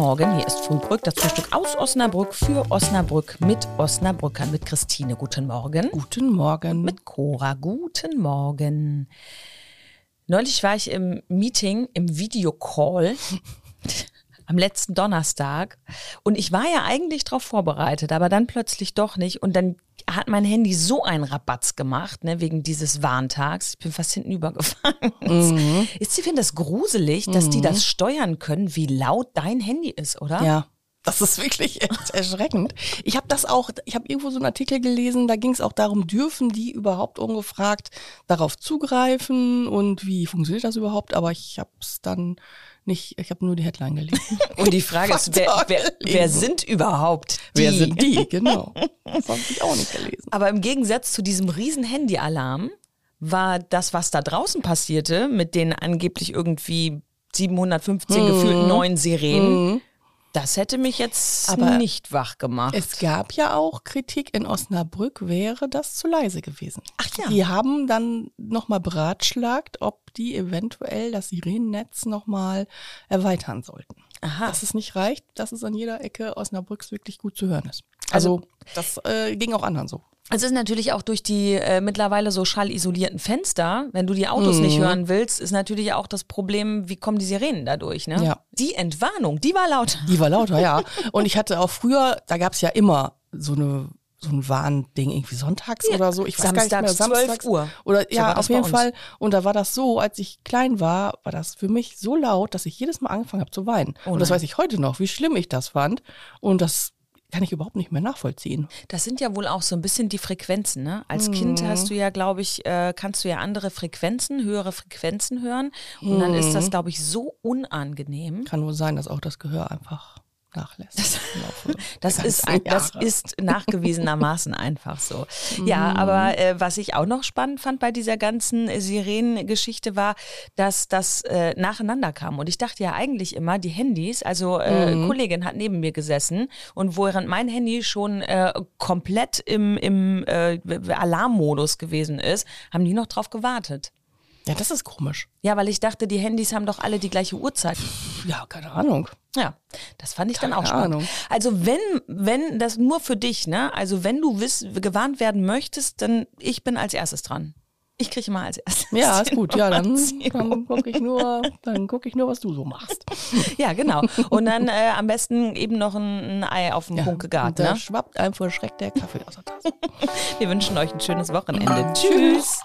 Morgen, hier ist Frühbrück, das Frühstück aus Osnabrück für Osnabrück mit Osnabrückern, mit Christine. Guten Morgen. Guten Morgen. Mit Cora. Guten Morgen. Neulich war ich im Meeting, im Videocall am letzten Donnerstag und ich war ja eigentlich darauf vorbereitet, aber dann plötzlich doch nicht und dann hat mein Handy so einen Rabatz gemacht, ne, wegen dieses Warntags. Ich bin fast hinten übergefahren. Mhm. Ist, ich finde das gruselig, dass mhm. die das steuern können, wie laut dein Handy ist, oder? Ja. Das ist wirklich erschreckend. Ich habe das auch, ich habe irgendwo so einen Artikel gelesen, da ging es auch darum, dürfen die überhaupt ungefragt darauf zugreifen und wie funktioniert das überhaupt? Aber ich habe es dann nicht, ich habe nur die Headline gelesen. Und die Frage ist, wer, wer, wer, sind überhaupt die? Wer sind die? Genau. Das habe ich auch nicht gelesen. Aber im Gegensatz zu diesem riesen Handy-Alarm war das, was da draußen passierte, mit den angeblich irgendwie 715 mhm. gefühlten neuen Sirenen, mhm. Das hätte mich jetzt Aber nicht wach gemacht. Es gab ja auch Kritik in Osnabrück, wäre das zu leise gewesen. Ach ja. Die haben dann nochmal beratschlagt, ob die eventuell das Sirenennetz nochmal erweitern sollten. Aha. Dass es nicht reicht, dass es an jeder Ecke Osnabrücks wirklich gut zu hören ist. Also, also das äh, ging auch anderen so. Es ist natürlich auch durch die äh, mittlerweile so schallisolierten Fenster, wenn du die Autos mhm. nicht hören willst, ist natürlich auch das Problem, wie kommen die Sirenen dadurch, ne? Ja. Die Entwarnung, die war lauter. Die war lauter, ja. Und ich hatte auch früher, da gab es ja immer so eine so ein Warnding irgendwie sonntags ja. oder so. Ich weiß Samstags, gar nicht mehr, Samstags 12 Uhr. Oder so ja, auf jeden Fall. Und da war das so, als ich klein war, war das für mich so laut, dass ich jedes Mal angefangen habe zu weinen. Oh und das weiß ich heute noch, wie schlimm ich das fand. Und das kann ich überhaupt nicht mehr nachvollziehen. Das sind ja wohl auch so ein bisschen die Frequenzen. Ne? Als mhm. Kind hast du ja, glaube ich, äh, kannst du ja andere Frequenzen, höhere Frequenzen hören. Und mhm. dann ist das, mhm. glaube ich, so unangenehm. Kann nur sein, dass auch das Gehör einfach nachlässt. Das, das ist, das ist nachgewiesenermaßen einfach so. Ja, mhm. aber äh, was ich auch noch spannend fand bei dieser ganzen Sirenen-Geschichte war, dass das äh, nacheinander kam. Und ich dachte ja eigentlich immer, die Handys, also äh, mhm. Kollegin hat neben mir gesessen und während mein Handy schon äh, komplett im, im äh, Alarmmodus gewesen ist, haben die noch drauf gewartet. Ja, das ist komisch. Ja, weil ich dachte, die Handys haben doch alle die gleiche Uhrzeit. Ja, keine Ahnung. Ja, das fand ich keine dann auch spannend. Ahnung. Also wenn, wenn, das nur für dich, ne? Also wenn du wiss, gewarnt werden möchtest, dann ich bin als erstes dran. Ich kriege mal als erstes. Ja, ist gut. Ja, dann, dann gucke ich nur, dann gucke ich nur, was du so machst. Ja, genau. Und dann äh, am besten eben noch ein, ein Ei auf dem ja, Punkt gegart. Da ne? schwappt einem vor Schreck der Kaffee aus der Tasse. Wir wünschen euch ein schönes Wochenende. Tschüss.